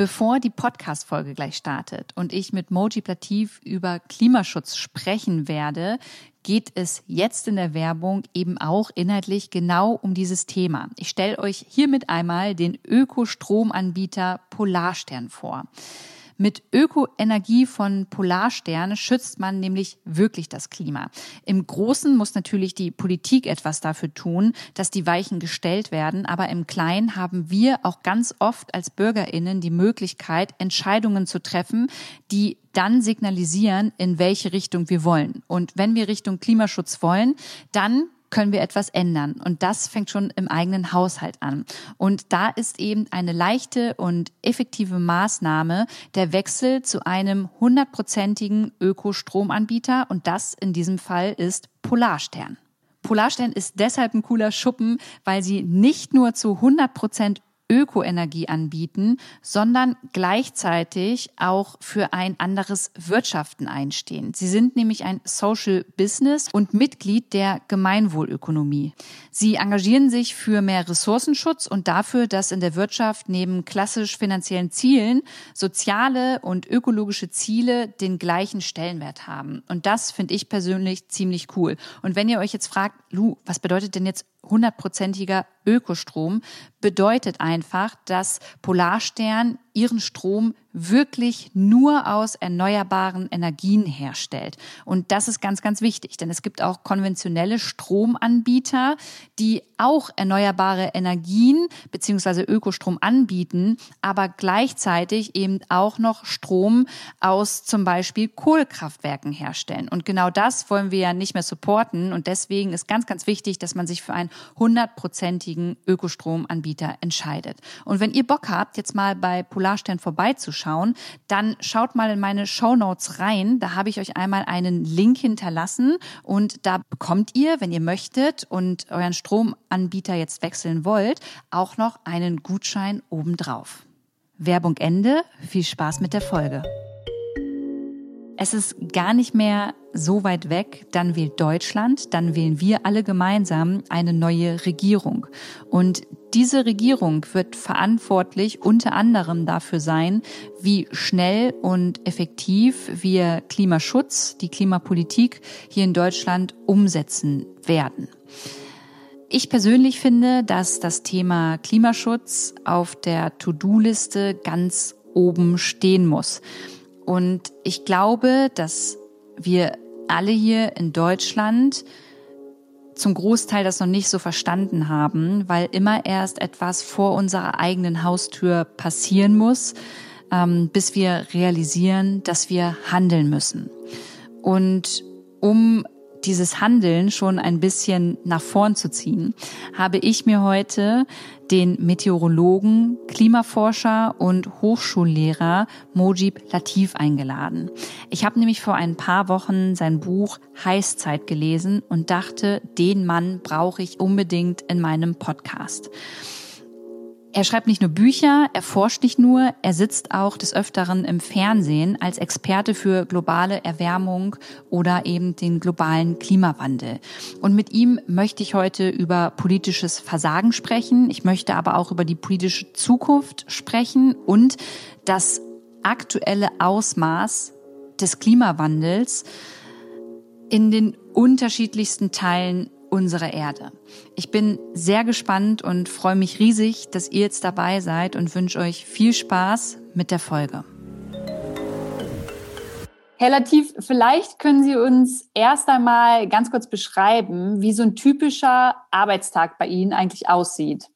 Bevor die Podcast-Folge gleich startet und ich mit Moji Plativ über Klimaschutz sprechen werde, geht es jetzt in der Werbung eben auch inhaltlich genau um dieses Thema. Ich stelle euch hiermit einmal den Ökostromanbieter Polarstern vor. Mit Ökoenergie von Polarstern schützt man nämlich wirklich das Klima. Im Großen muss natürlich die Politik etwas dafür tun, dass die Weichen gestellt werden, aber im Kleinen haben wir auch ganz oft als Bürgerinnen die Möglichkeit, Entscheidungen zu treffen, die dann signalisieren, in welche Richtung wir wollen. Und wenn wir Richtung Klimaschutz wollen, dann können wir etwas ändern. Und das fängt schon im eigenen Haushalt an. Und da ist eben eine leichte und effektive Maßnahme der Wechsel zu einem hundertprozentigen Ökostromanbieter. Und das in diesem Fall ist Polarstern. Polarstern ist deshalb ein cooler Schuppen, weil sie nicht nur zu 100 Prozent Ökoenergie anbieten, sondern gleichzeitig auch für ein anderes Wirtschaften einstehen. Sie sind nämlich ein Social Business und Mitglied der Gemeinwohlökonomie. Sie engagieren sich für mehr Ressourcenschutz und dafür, dass in der Wirtschaft neben klassisch finanziellen Zielen soziale und ökologische Ziele den gleichen Stellenwert haben. Und das finde ich persönlich ziemlich cool. Und wenn ihr euch jetzt fragt, Lu, was bedeutet denn jetzt hundertprozentiger Ökostrom bedeutet einfach, dass Polarstern ihren Strom wirklich nur aus erneuerbaren Energien herstellt. Und das ist ganz, ganz wichtig, denn es gibt auch konventionelle Stromanbieter, die auch erneuerbare Energien beziehungsweise Ökostrom anbieten, aber gleichzeitig eben auch noch Strom aus zum Beispiel Kohlekraftwerken herstellen. Und genau das wollen wir ja nicht mehr supporten. Und deswegen ist ganz, ganz wichtig, dass man sich für einen hundertprozentigen Ökostromanbieter entscheidet. Und wenn ihr Bock habt, jetzt mal bei Polarstern vorbeizuschauen, dann schaut mal in meine Show Notes rein. Da habe ich euch einmal einen Link hinterlassen und da bekommt ihr, wenn ihr möchtet und euren Stromanbieter jetzt wechseln wollt, auch noch einen Gutschein obendrauf. Werbung Ende. Viel Spaß mit der Folge. Es ist gar nicht mehr so weit weg, dann wählt Deutschland, dann wählen wir alle gemeinsam eine neue Regierung. Und diese Regierung wird verantwortlich unter anderem dafür sein, wie schnell und effektiv wir Klimaschutz, die Klimapolitik hier in Deutschland umsetzen werden. Ich persönlich finde, dass das Thema Klimaschutz auf der To-Do-Liste ganz oben stehen muss. Und ich glaube, dass wir alle hier in Deutschland zum Großteil das noch nicht so verstanden haben, weil immer erst etwas vor unserer eigenen Haustür passieren muss, ähm, bis wir realisieren, dass wir handeln müssen. Und um dieses Handeln schon ein bisschen nach vorn zu ziehen, habe ich mir heute den Meteorologen, Klimaforscher und Hochschullehrer Mojib Latif eingeladen. Ich habe nämlich vor ein paar Wochen sein Buch Heißzeit gelesen und dachte, den Mann brauche ich unbedingt in meinem Podcast. Er schreibt nicht nur Bücher, er forscht nicht nur, er sitzt auch des Öfteren im Fernsehen als Experte für globale Erwärmung oder eben den globalen Klimawandel. Und mit ihm möchte ich heute über politisches Versagen sprechen. Ich möchte aber auch über die politische Zukunft sprechen und das aktuelle Ausmaß des Klimawandels in den unterschiedlichsten Teilen unserer Erde. Ich bin sehr gespannt und freue mich riesig, dass ihr jetzt dabei seid und wünsche euch viel Spaß mit der Folge. Herr Latif, vielleicht können Sie uns erst einmal ganz kurz beschreiben, wie so ein typischer Arbeitstag bei Ihnen eigentlich aussieht.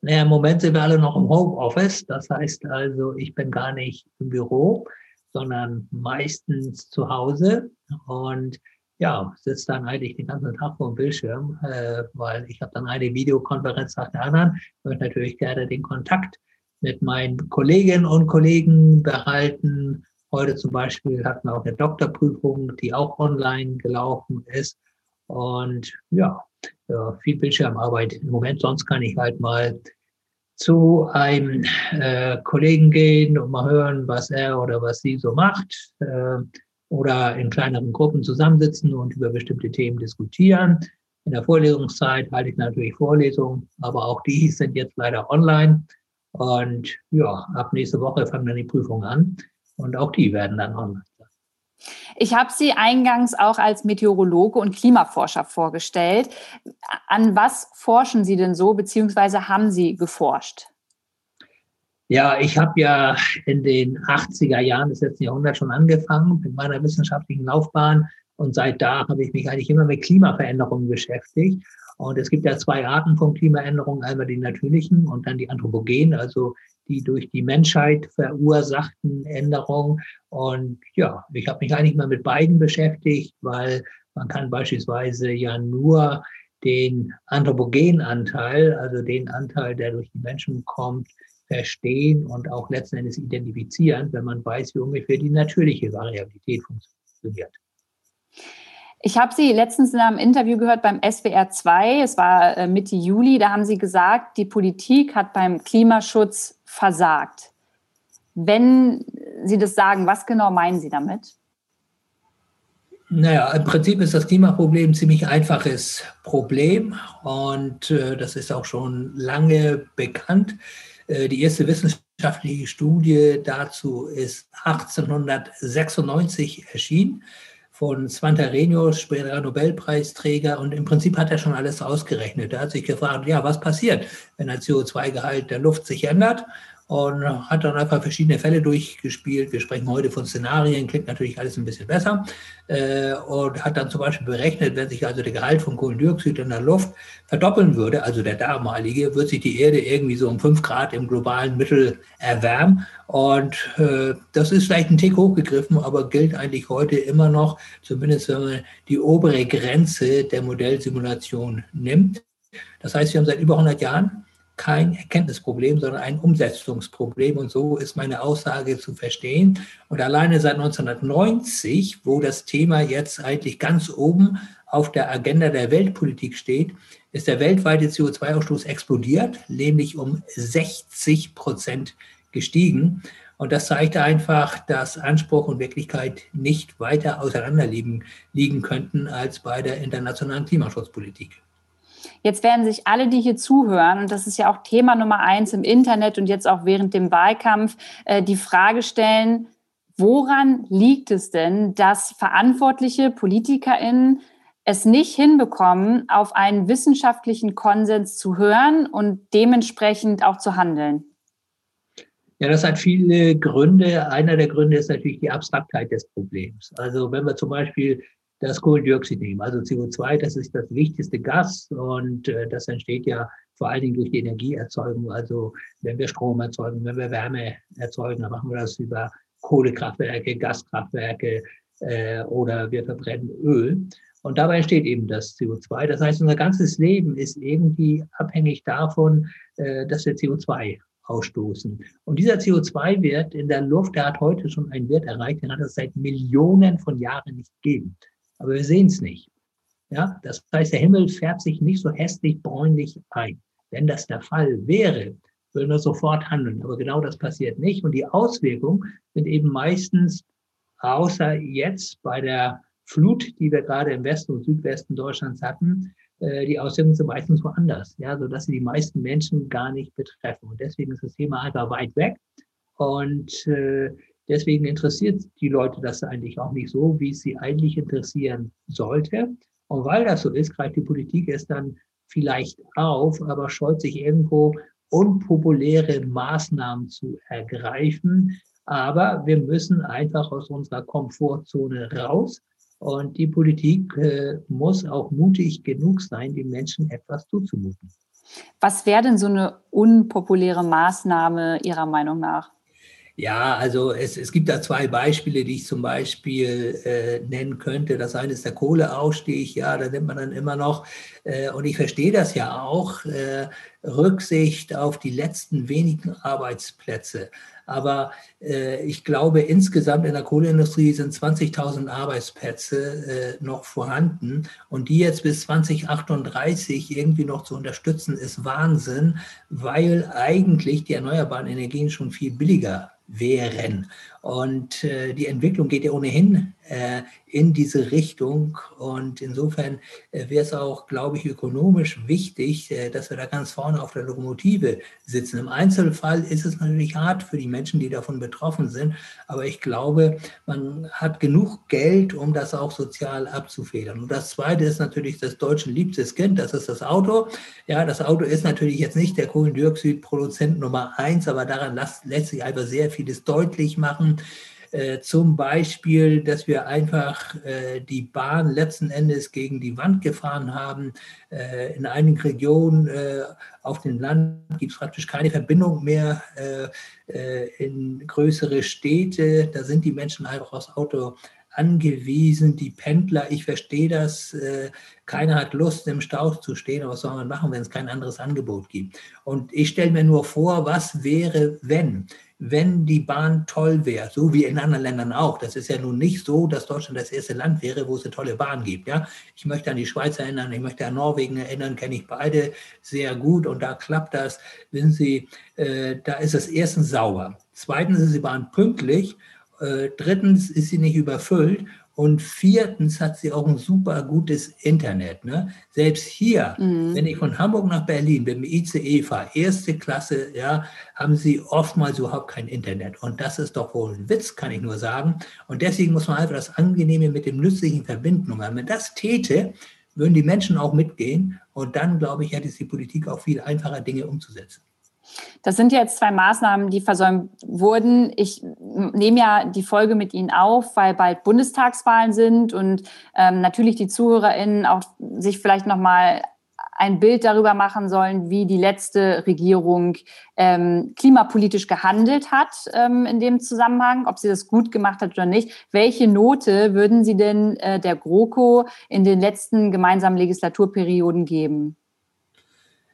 Naja, im Moment sind wir alle noch im Homeoffice. Das heißt also, ich bin gar nicht im Büro, sondern meistens zu Hause. Und ja, sitze dann eigentlich den ganzen Tag vor dem Bildschirm, äh, weil ich habe dann eine Videokonferenz nach der anderen. Ich möchte natürlich gerne den Kontakt mit meinen Kolleginnen und Kollegen behalten. Heute zum Beispiel hatten wir auch eine Doktorprüfung, die auch online gelaufen ist. Und ja, ja, viel Bildschirmarbeit im Moment. Sonst kann ich halt mal zu einem äh, Kollegen gehen und mal hören, was er oder was sie so macht. Äh, oder in kleineren Gruppen zusammensitzen und über bestimmte Themen diskutieren. In der Vorlesungszeit halte ich natürlich Vorlesungen, aber auch die sind jetzt leider online. Und ja, ab nächste Woche fangen dann die Prüfungen an und auch die werden dann online sein. Ich habe Sie eingangs auch als Meteorologe und Klimaforscher vorgestellt. An was forschen Sie denn so, beziehungsweise haben Sie geforscht? Ja, ich habe ja in den 80er Jahren des letzten Jahrhunderts schon angefangen mit meiner wissenschaftlichen Laufbahn und seit da habe ich mich eigentlich immer mit Klimaveränderungen beschäftigt. Und es gibt ja zwei Arten von Klimaänderungen, einmal die natürlichen und dann die anthropogenen, also die durch die Menschheit verursachten Änderungen. Und ja, ich habe mich eigentlich mal mit beiden beschäftigt, weil man kann beispielsweise ja nur den anthropogenen Anteil, also den Anteil, der durch die Menschen kommt, verstehen und auch letzten Endes identifizieren, wenn man weiß, wie ungefähr die natürliche Variabilität funktioniert. Ich habe Sie letztens in einem Interview gehört beim SWR 2, es war äh, Mitte Juli, da haben Sie gesagt, die Politik hat beim Klimaschutz versagt. Wenn Sie das sagen, was genau meinen Sie damit? Naja, im Prinzip ist das Klimaproblem ein ziemlich einfaches Problem und äh, das ist auch schon lange bekannt. Äh, die erste wissenschaftliche Studie dazu ist 1896 erschienen von Svante Arrhenius, späterer Nobelpreisträger. Und im Prinzip hat er schon alles ausgerechnet. Er hat sich gefragt, ja, was passiert, wenn der CO2-Gehalt der Luft sich ändert? Und hat dann einfach verschiedene Fälle durchgespielt. Wir sprechen heute von Szenarien, klingt natürlich alles ein bisschen besser. Äh, und hat dann zum Beispiel berechnet, wenn sich also der Gehalt von Kohlendioxid in der Luft verdoppeln würde, also der damalige, wird sich die Erde irgendwie so um fünf Grad im globalen Mittel erwärmen. Und äh, das ist vielleicht ein Tick hochgegriffen, aber gilt eigentlich heute immer noch, zumindest wenn man die obere Grenze der Modellsimulation nimmt. Das heißt, wir haben seit über 100 Jahren kein Erkenntnisproblem, sondern ein Umsetzungsproblem. Und so ist meine Aussage zu verstehen. Und alleine seit 1990, wo das Thema jetzt eigentlich ganz oben auf der Agenda der Weltpolitik steht, ist der weltweite CO2-Ausstoß explodiert, nämlich um 60 Prozent gestiegen. Und das zeigt einfach, dass Anspruch und Wirklichkeit nicht weiter auseinander liegen, liegen könnten als bei der internationalen Klimaschutzpolitik. Jetzt werden sich alle, die hier zuhören, und das ist ja auch Thema Nummer eins im Internet und jetzt auch während dem Wahlkampf, äh, die Frage stellen, woran liegt es denn, dass verantwortliche PolitikerInnen es nicht hinbekommen, auf einen wissenschaftlichen Konsens zu hören und dementsprechend auch zu handeln? Ja, das hat viele Gründe. Einer der Gründe ist natürlich die Abstraktheit des Problems. Also wenn wir zum Beispiel das Kohlendioxid nehmen. Also CO2, das ist das wichtigste Gas und äh, das entsteht ja vor allen Dingen durch die Energieerzeugung. Also wenn wir Strom erzeugen, wenn wir Wärme erzeugen, dann machen wir das über Kohlekraftwerke, Gaskraftwerke äh, oder wir verbrennen Öl. Und dabei entsteht eben das CO2. Das heißt, unser ganzes Leben ist irgendwie abhängig davon, äh, dass wir CO2 ausstoßen. Und dieser CO2-Wert in der Luft, der hat heute schon einen Wert erreicht, den hat es seit Millionen von Jahren nicht gegeben aber wir sehen es nicht. Ja, das heißt, der Himmel färbt sich nicht so hässlich bräunlich ein. Wenn das der Fall wäre, würden wir sofort handeln. Aber genau das passiert nicht. Und die Auswirkungen sind eben meistens, außer jetzt bei der Flut, die wir gerade im Westen und Südwesten Deutschlands hatten, äh, die Auswirkungen sind meistens woanders, ja, sodass sie die meisten Menschen gar nicht betreffen. Und deswegen ist das Thema einfach weit weg. Und äh, Deswegen interessiert die Leute das eigentlich auch nicht so, wie es sie eigentlich interessieren sollte. Und weil das so ist, greift die Politik es dann vielleicht auf, aber scheut sich irgendwo unpopuläre Maßnahmen zu ergreifen. Aber wir müssen einfach aus unserer Komfortzone raus. Und die Politik äh, muss auch mutig genug sein, den Menschen etwas zuzumuten. Was wäre denn so eine unpopuläre Maßnahme Ihrer Meinung nach? Ja, also es, es gibt da zwei Beispiele, die ich zum Beispiel äh, nennen könnte. Das eine ist der Kohleausstieg, ja, da nimmt man dann immer noch, äh, und ich verstehe das ja auch, äh, Rücksicht auf die letzten wenigen Arbeitsplätze. Aber äh, ich glaube, insgesamt in der Kohleindustrie sind 20.000 Arbeitsplätze äh, noch vorhanden. Und die jetzt bis 2038 irgendwie noch zu unterstützen, ist Wahnsinn, weil eigentlich die erneuerbaren Energien schon viel billiger wären. Und äh, die Entwicklung geht ja ohnehin in diese Richtung. Und insofern äh, wäre es auch, glaube ich, ökonomisch wichtig, äh, dass wir da ganz vorne auf der Lokomotive sitzen. Im Einzelfall ist es natürlich hart für die Menschen, die davon betroffen sind. Aber ich glaube, man hat genug Geld, um das auch sozial abzufedern. Und das Zweite ist natürlich das deutschen liebstes Kind, das ist das Auto. Ja, das Auto ist natürlich jetzt nicht der Kohlendioxidproduzent Nummer eins, aber daran lässt sich einfach sehr vieles deutlich machen. Äh, zum Beispiel, dass wir einfach äh, die Bahn letzten Endes gegen die Wand gefahren haben. Äh, in einigen Regionen äh, auf dem Land gibt es praktisch keine Verbindung mehr äh, äh, in größere Städte. Da sind die Menschen einfach aufs Auto angewiesen, die Pendler, ich verstehe das, keiner hat Lust, im Stau zu stehen, aber was soll man machen, wenn es kein anderes Angebot gibt? Und ich stelle mir nur vor, was wäre, wenn? Wenn die Bahn toll wäre, so wie in anderen Ländern auch. Das ist ja nun nicht so, dass Deutschland das erste Land wäre, wo es eine tolle Bahn gibt. Ja? Ich möchte an die Schweiz erinnern, ich möchte an Norwegen erinnern, kenne ich beide sehr gut und da klappt das. Wissen Sie, äh, da ist es erstens sauber. Zweitens ist die Bahn pünktlich. Äh, drittens ist sie nicht überfüllt und viertens hat sie auch ein super gutes Internet. Ne? Selbst hier, mhm. wenn ich von Hamburg nach Berlin mit dem ICE fahre, erste Klasse, ja, haben sie oftmals überhaupt kein Internet. Und das ist doch wohl ein Witz, kann ich nur sagen. Und deswegen muss man einfach das Angenehme mit dem Nützlichen verbinden. Und wenn man das täte, würden die Menschen auch mitgehen. Und dann, glaube ich, hätte es die Politik auch viel einfacher, Dinge umzusetzen. Das sind jetzt zwei Maßnahmen, die versäumt wurden. Ich nehme ja die Folge mit Ihnen auf, weil bald Bundestagswahlen sind und ähm, natürlich die ZuhörerInnen auch sich vielleicht nochmal ein Bild darüber machen sollen, wie die letzte Regierung ähm, klimapolitisch gehandelt hat ähm, in dem Zusammenhang, ob sie das gut gemacht hat oder nicht. Welche Note würden Sie denn äh, der GroKo in den letzten gemeinsamen Legislaturperioden geben?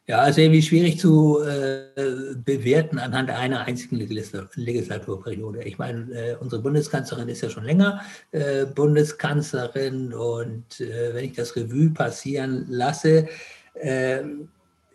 Ja, also irgendwie schwierig zu äh, bewerten anhand einer einzigen Legislaturperiode. Ich meine, äh, unsere Bundeskanzlerin ist ja schon länger äh, Bundeskanzlerin und äh, wenn ich das Revue passieren lasse, äh,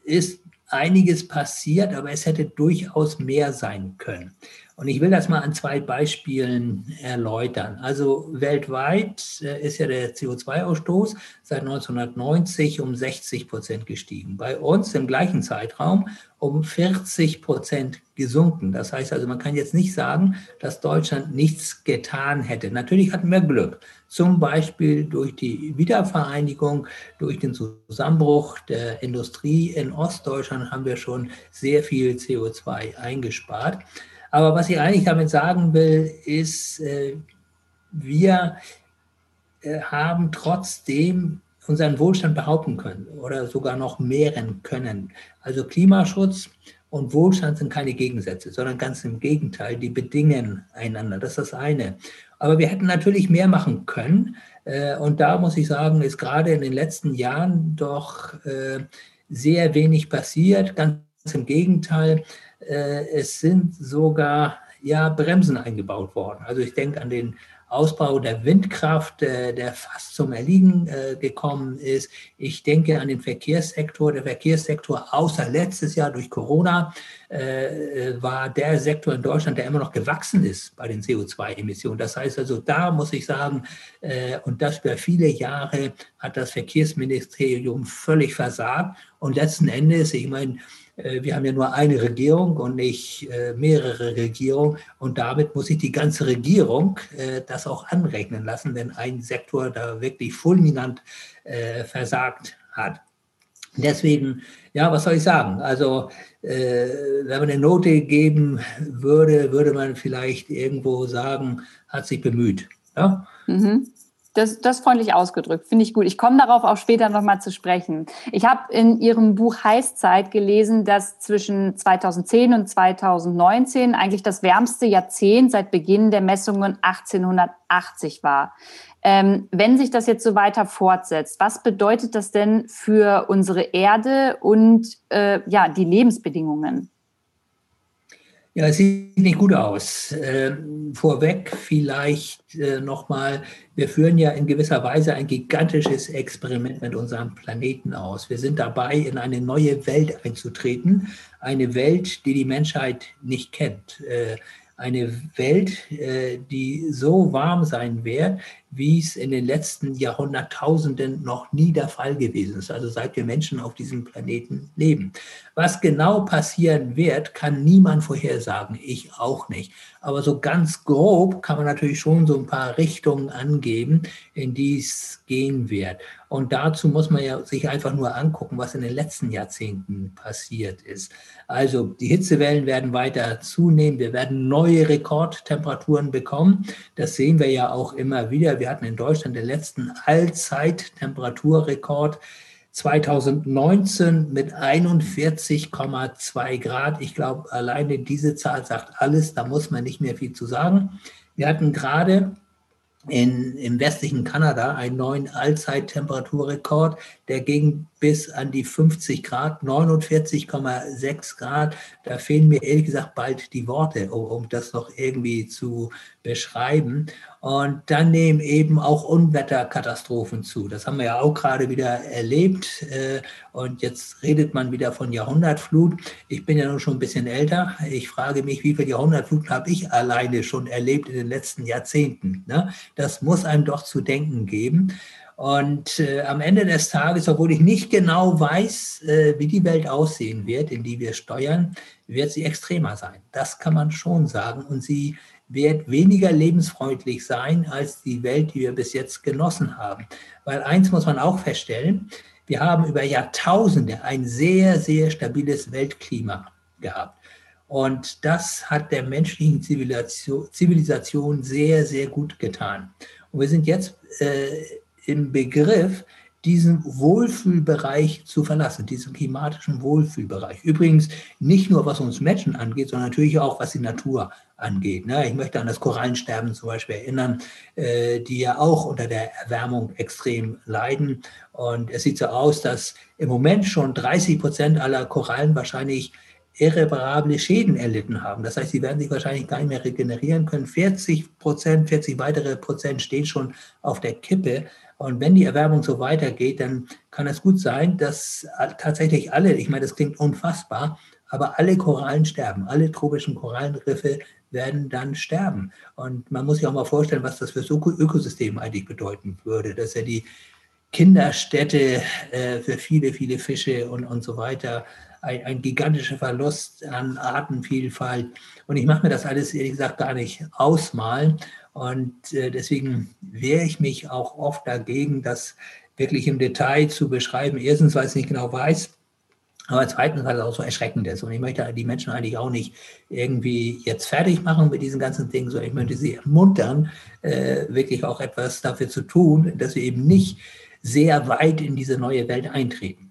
ist einiges passiert, aber es hätte durchaus mehr sein können. Und ich will das mal an zwei Beispielen erläutern. Also weltweit äh, ist ja der CO2-Ausstoß seit 1990 um 60 Prozent gestiegen. Bei uns im gleichen Zeitraum um 40 Prozent gesunken. Das heißt also, man kann jetzt nicht sagen, dass Deutschland nichts getan hätte. Natürlich hatten wir Glück. Zum Beispiel durch die Wiedervereinigung, durch den Zusammenbruch der Industrie in Ostdeutschland haben wir schon sehr viel CO2 eingespart. Aber was ich eigentlich damit sagen will, ist, äh, wir äh, haben trotzdem unseren Wohlstand behaupten können oder sogar noch mehren können. Also Klimaschutz und Wohlstand sind keine Gegensätze, sondern ganz im Gegenteil, die bedingen einander. Das ist das eine. Aber wir hätten natürlich mehr machen können. Äh, und da muss ich sagen, ist gerade in den letzten Jahren doch sehr wenig passiert. Ganz im Gegenteil, es sind sogar ja, Bremsen eingebaut worden. Also ich denke an den Ausbau der Windkraft, äh, der fast zum Erliegen äh, gekommen ist. Ich denke an den Verkehrssektor. Der Verkehrssektor, außer letztes Jahr durch Corona, war der Sektor in Deutschland, der immer noch gewachsen ist bei den CO2-Emissionen. Das heißt also, da muss ich sagen, und das über viele Jahre hat das Verkehrsministerium völlig versagt. Und letzten Endes, ich meine, äh, wir haben ja nur eine Regierung und nicht äh, mehrere Regierungen. Und damit muss sich die ganze Regierung äh, das auch anrechnen lassen, wenn ein Sektor da wirklich fulminant versagt hat. Deswegen, ja, was soll ich sagen? Also, wenn man eine Note geben würde, würde man vielleicht irgendwo sagen, hat sich bemüht. Ja? Mhm. Das, das freundlich ausgedrückt, finde ich gut. Ich komme darauf auch später nochmal zu sprechen. Ich habe in Ihrem Buch Heißzeit gelesen, dass zwischen 2010 und 2019 eigentlich das wärmste Jahrzehnt seit Beginn der Messungen 1880 war. Ähm, wenn sich das jetzt so weiter fortsetzt, was bedeutet das denn für unsere Erde und äh, ja, die Lebensbedingungen? Ja, es sieht nicht gut aus. Ähm, vorweg vielleicht äh, nochmal, wir führen ja in gewisser Weise ein gigantisches Experiment mit unserem Planeten aus. Wir sind dabei, in eine neue Welt einzutreten, eine Welt, die die Menschheit nicht kennt. Äh, eine Welt, äh, die so warm sein wird, wie es in den letzten Jahrhunderttausenden noch nie der Fall gewesen ist, also seit wir Menschen auf diesem Planeten leben. Was genau passieren wird, kann niemand vorhersagen, ich auch nicht. Aber so ganz grob kann man natürlich schon so ein paar Richtungen angeben, in die es gehen wird. Und dazu muss man ja sich einfach nur angucken, was in den letzten Jahrzehnten passiert ist. Also die Hitzewellen werden weiter zunehmen. Wir werden neue Rekordtemperaturen bekommen. Das sehen wir ja auch immer wieder. Wir hatten in Deutschland den letzten Allzeit-Temperaturrekord 2019 mit 41,2 Grad. Ich glaube, alleine diese Zahl sagt alles. Da muss man nicht mehr viel zu sagen. Wir hatten gerade in, im westlichen Kanada einen neuen Allzeittemperaturrekord, der ging bis an die 50 Grad, 49,6 Grad. Da fehlen mir ehrlich gesagt bald die Worte, um, um das noch irgendwie zu beschreiben. Und dann nehmen eben auch Unwetterkatastrophen zu. Das haben wir ja auch gerade wieder erlebt. Äh, und jetzt redet man wieder von Jahrhundertflut. Ich bin ja nun schon ein bisschen älter. Ich frage mich, wie viel Jahrhundertflut habe ich alleine schon erlebt in den letzten Jahrzehnten? Ne? Das muss einem doch zu denken geben. Und äh, am Ende des Tages, obwohl ich nicht genau weiß, äh, wie die Welt aussehen wird, in die wir steuern, wird sie extremer sein. Das kann man schon sagen. Und sie wird weniger lebensfreundlich sein als die Welt, die wir bis jetzt genossen haben. Weil eins muss man auch feststellen, wir haben über Jahrtausende ein sehr, sehr stabiles Weltklima gehabt. Und das hat der menschlichen Zivilisation, sehr, sehr gut getan. Und wir sind jetzt äh, im Begriff, diesen Wohlfühlbereich zu verlassen, diesen klimatischen Wohlfühlbereich. Übrigens nicht nur was uns Menschen angeht, sondern natürlich auch was die Natur angeht. Ne? Ich möchte an das Korallensterben zum Beispiel erinnern, äh, die ja auch unter der Erwärmung extrem leiden. Und es sieht so aus, dass im Moment schon 30 Prozent aller Korallen wahrscheinlich irreparable Schäden erlitten haben. Das heißt, sie werden sich wahrscheinlich gar nicht mehr regenerieren können. 40 Prozent, 40 weitere Prozent stehen schon auf der Kippe. Und wenn die Erwärmung so weitergeht, dann kann es gut sein, dass tatsächlich alle, ich meine, das klingt unfassbar, aber alle Korallen sterben. Alle tropischen Korallenriffe werden dann sterben. Und man muss sich auch mal vorstellen, was das für das Ökosystem eigentlich bedeuten würde. Dass ja die Kinderstätte äh, für viele, viele Fische und, und so weiter ein, ein gigantischer Verlust an Artenvielfalt. Und ich mache mir das alles ehrlich gesagt gar nicht ausmalen. Und äh, deswegen wehre ich mich auch oft dagegen, das wirklich im Detail zu beschreiben. Erstens, weil ich es nicht genau weiß, aber zweitens, weil es auch so erschreckend ist. Und ich möchte die Menschen eigentlich auch nicht irgendwie jetzt fertig machen mit diesen ganzen Dingen, sondern ich möchte sie ermuntern, äh, wirklich auch etwas dafür zu tun, dass wir eben nicht sehr weit in diese neue Welt eintreten.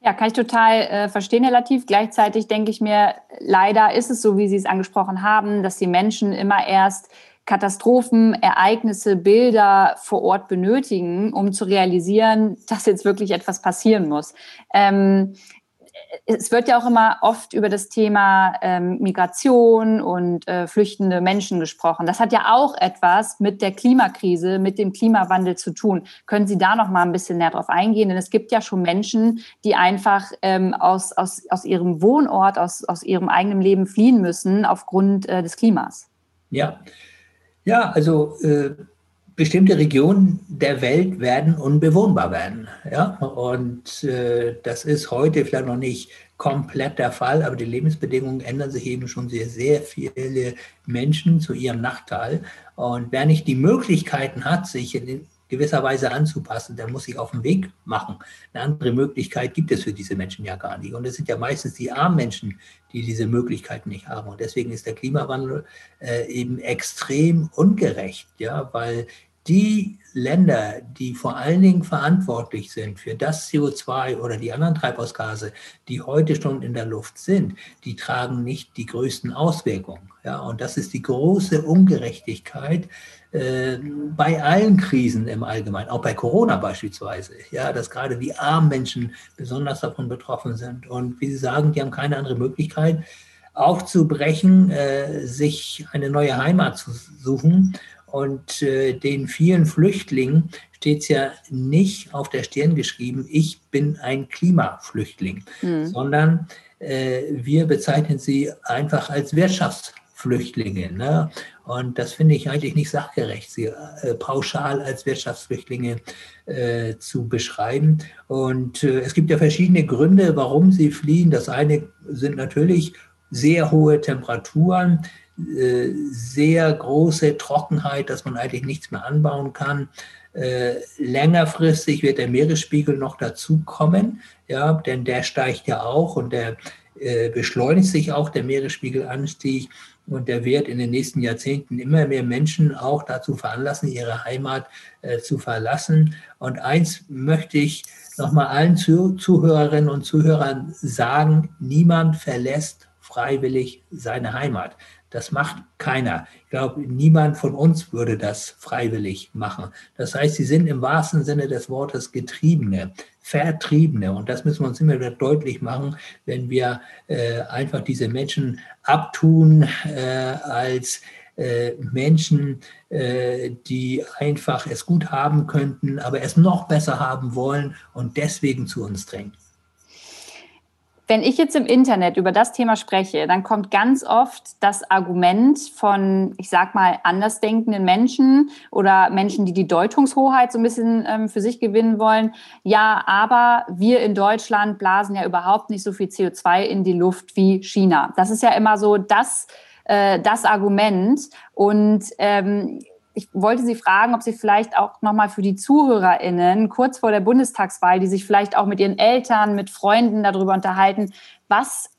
Ja, kann ich total äh, verstehen, Herr Latif. Gleichzeitig denke ich mir, leider ist es so, wie Sie es angesprochen haben, dass die Menschen immer erst Katastrophen, Ereignisse, Bilder vor Ort benötigen, um zu realisieren, dass jetzt wirklich etwas passieren muss. Ähm, es wird ja auch immer oft über das Thema ähm, Migration und äh, flüchtende Menschen gesprochen. Das hat ja auch etwas mit der Klimakrise, mit dem Klimawandel zu tun. Können Sie da noch mal ein bisschen näher drauf eingehen? Denn es gibt ja schon Menschen, die einfach ähm, aus, aus, aus ihrem Wohnort, aus, aus ihrem eigenen Leben fliehen müssen aufgrund äh, des Klimas. Ja, ja, also äh bestimmte Regionen der Welt werden unbewohnbar werden. Ja? Und äh, das ist heute vielleicht noch nicht komplett der Fall, aber die Lebensbedingungen ändern sich eben schon sehr, sehr viele Menschen zu ihrem Nachteil. Und wer nicht die Möglichkeiten hat, sich in gewisser Weise anzupassen, der muss sich auf den Weg machen. Eine andere Möglichkeit gibt es für diese Menschen ja gar nicht. Und es sind ja meistens die armen Menschen, die diese Möglichkeiten nicht haben. Und deswegen ist der Klimawandel äh, eben extrem ungerecht, ja, weil die Länder, die vor allen Dingen verantwortlich sind für das CO2 oder die anderen Treibhausgase, die heute schon in der Luft sind, die tragen nicht die größten Auswirkungen. Ja, und das ist die große Ungerechtigkeit äh, bei allen Krisen im Allgemeinen, auch bei Corona beispielsweise. Ja, dass gerade die armen Menschen besonders davon betroffen sind. Und wie Sie sagen, die haben keine andere Möglichkeit, aufzubrechen, äh, sich eine neue Heimat zu suchen. Und äh, den vielen Flüchtlingen steht es ja nicht auf der Stirn geschrieben, ich bin ein Klimaflüchtling, mhm. sondern äh, wir bezeichnen sie einfach als Wirtschaftsflüchtlinge. Ne? Und das finde ich eigentlich nicht sachgerecht, sie äh, pauschal als Wirtschaftsflüchtlinge äh, zu beschreiben. Und äh, es gibt ja verschiedene Gründe, warum sie fliehen. Das eine sind natürlich sehr hohe Temperaturen, sehr große Trockenheit, dass man eigentlich nichts mehr anbauen kann. Äh, längerfristig wird der Meeresspiegel noch dazu kommen, ja, denn der steigt ja auch und der äh, beschleunigt sich auch, der Meeresspiegelanstieg. Und der wird in den nächsten Jahrzehnten immer mehr Menschen auch dazu veranlassen, ihre Heimat äh, zu verlassen. Und eins möchte ich nochmal allen Zuhörerinnen und Zuhörern sagen, niemand verlässt freiwillig seine Heimat. Das macht keiner. Ich glaube, niemand von uns würde das freiwillig machen. Das heißt, sie sind im wahrsten Sinne des Wortes Getriebene, Vertriebene. Und das müssen wir uns immer wieder deutlich machen, wenn wir äh, einfach diese Menschen abtun äh, als äh, Menschen, äh, die einfach es gut haben könnten, aber es noch besser haben wollen und deswegen zu uns drängen. Wenn ich jetzt im Internet über das Thema spreche, dann kommt ganz oft das Argument von, ich sag mal, andersdenkenden Menschen oder Menschen, die die Deutungshoheit so ein bisschen ähm, für sich gewinnen wollen. Ja, aber wir in Deutschland blasen ja überhaupt nicht so viel CO2 in die Luft wie China. Das ist ja immer so das, äh, das Argument. Und ähm, ich wollte Sie fragen, ob Sie vielleicht auch nochmal für die ZuhörerInnen kurz vor der Bundestagswahl, die sich vielleicht auch mit ihren Eltern, mit Freunden darüber unterhalten, was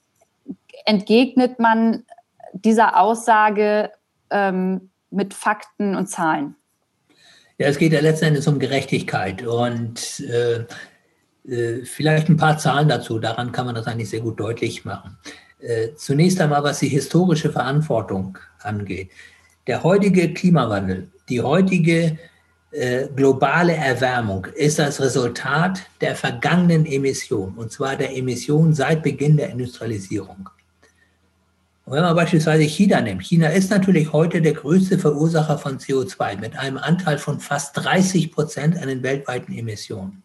entgegnet man dieser Aussage ähm, mit Fakten und Zahlen? Ja, es geht ja letzten Endes um Gerechtigkeit und äh, äh, vielleicht ein paar Zahlen dazu. Daran kann man das eigentlich sehr gut deutlich machen. Äh, zunächst einmal, was die historische Verantwortung angeht. Der heutige Klimawandel, die heutige äh, globale Erwärmung ist das Resultat der vergangenen Emissionen, und zwar der Emissionen seit Beginn der Industrialisierung. Und wenn man beispielsweise China nimmt, China ist natürlich heute der größte Verursacher von CO2 mit einem Anteil von fast 30 Prozent an den weltweiten Emissionen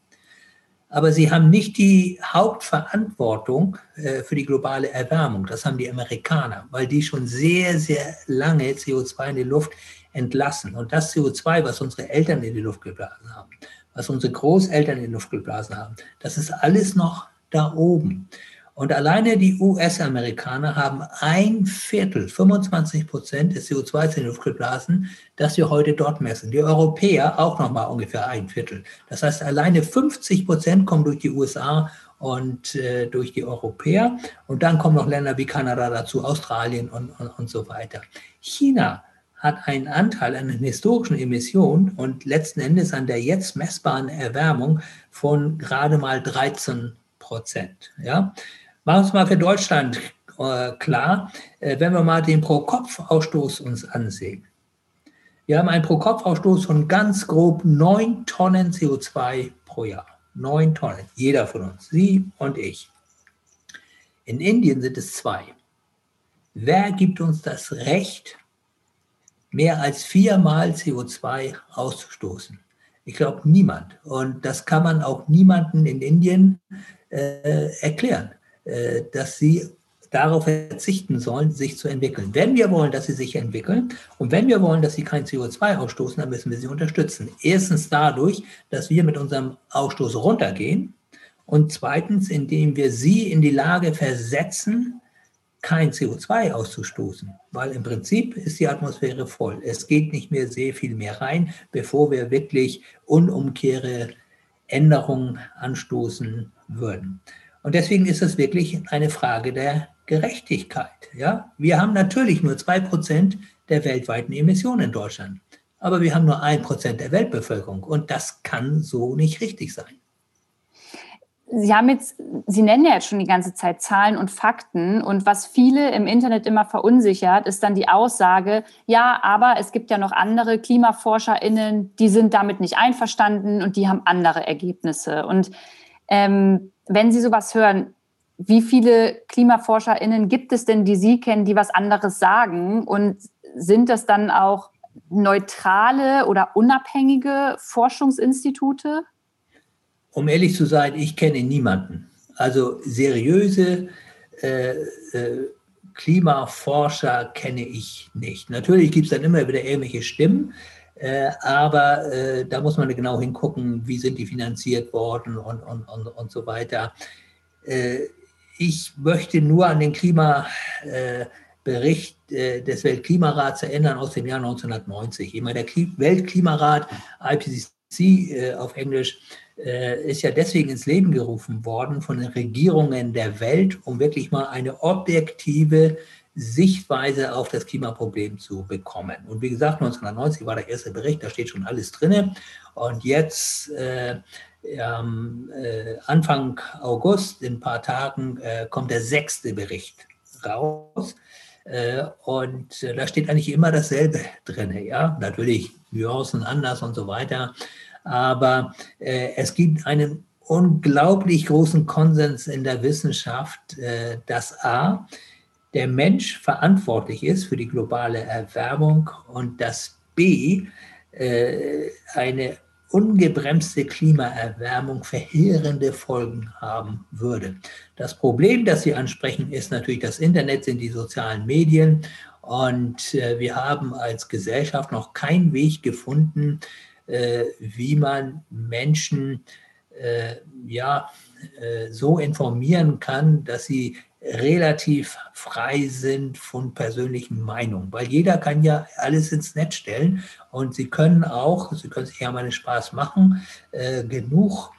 aber sie haben nicht die Hauptverantwortung äh, für die globale Erwärmung. Das haben die Amerikaner, weil die schon sehr, sehr lange CO2 in die Luft entlassen. Und das CO2, was unsere Eltern in die Luft geblasen haben, was unsere Großeltern in die Luft geblasen haben, das ist alles noch da oben. Und alleine die US-Amerikaner haben ein Viertel, 25 Prozent des CO2 in die das wir heute dort messen. Die Europäer auch nochmal ungefähr ein Viertel. Das heißt, alleine 50 Prozent kommen durch die USA und äh, durch die Europäer. Und dann kommen noch Länder wie Kanada dazu, Australien und, und, und so weiter. China hat einen Anteil an den historischen Emissionen und letzten Endes an der jetzt messbaren Erwärmung von gerade mal 13 Prozent. Ja? Machen wir es mal für Deutschland äh, klar, äh, wenn wir mal den Pro-Kopf-Ausstoß uns ansehen. Wir haben einen Pro-Kopf-Ausstoß von ganz grob 9 Tonnen CO2 pro Jahr. 9 Tonnen, jeder von uns, Sie und ich. In Indien sind es zwei. Wer gibt uns das Recht, mehr als viermal CO2 auszustoßen? Ich glaube niemand. Und das kann man auch niemandem in Indien äh, erklären. Äh, dass sie darauf verzichten sollen, sich zu entwickeln. Wenn wir wollen, dass sie sich entwickeln und wenn wir wollen, dass sie kein CO2 ausstoßen, dann müssen wir sie unterstützen. Erstens dadurch, dass wir mit unserem Ausstoß runtergehen und zweitens, indem wir sie in die Lage versetzen, kein CO2 auszustoßen, weil im Prinzip ist die Atmosphäre voll. Es geht nicht mehr sehr viel mehr rein, bevor wir wirklich unumkehre Änderungen anstoßen würden. Und deswegen ist es wirklich eine Frage der Gerechtigkeit. Ja? Wir haben natürlich nur zwei Prozent der weltweiten Emissionen in Deutschland. aber wir haben nur ein Prozent der Weltbevölkerung und das kann so nicht richtig sein. Sie haben jetzt, Sie nennen ja jetzt schon die ganze Zeit Zahlen und Fakten und was viele im Internet immer verunsichert, ist dann die Aussage, ja, aber es gibt ja noch andere KlimaforscherInnen, die sind damit nicht einverstanden und die haben andere Ergebnisse. Und ähm, wenn Sie sowas hören, wie viele KlimaforscherInnen gibt es denn, die Sie kennen, die was anderes sagen? Und sind das dann auch neutrale oder unabhängige Forschungsinstitute? Um ehrlich zu sein, ich kenne niemanden. Also seriöse äh, äh, Klimaforscher kenne ich nicht. Natürlich gibt es dann immer wieder irgendwelche Stimmen, äh, aber äh, da muss man genau hingucken, wie sind die finanziert worden und, und, und, und so weiter. Äh, ich möchte nur an den Klimabericht äh, des Weltklimarats erinnern aus dem Jahr 1990. Immer der Weltklimarat, IPCC auf Englisch, äh, ist ja deswegen ins Leben gerufen worden von den Regierungen der Welt, um wirklich mal eine objektive Sichtweise auf das Klimaproblem zu bekommen. Und wie gesagt, 1990 war der erste Bericht, da steht schon alles drin. Und jetzt äh, ähm, äh, Anfang August, in ein paar Tagen, äh, kommt der sechste Bericht raus. Äh, und äh, da steht eigentlich immer dasselbe drin. Ja, natürlich Nuancen anders und so weiter aber äh, es gibt einen unglaublich großen Konsens in der Wissenschaft, dass A, der Mensch verantwortlich ist für die globale Erwärmung und dass B, äh, eine ungebremste Klimaerwärmung verheerende Folgen haben würde. Das Problem, das Sie ansprechen, ist natürlich das Internet, sind die sozialen Medien. Und äh, wir haben als Gesellschaft noch keinen Weg gefunden, äh, wie man Menschen äh, ja, äh, so informieren kann, dass sie relativ frei sind von persönlichen Meinungen, weil jeder kann ja alles ins Netz stellen und sie können auch, sie können sich ja mal einen Spaß machen, äh, genug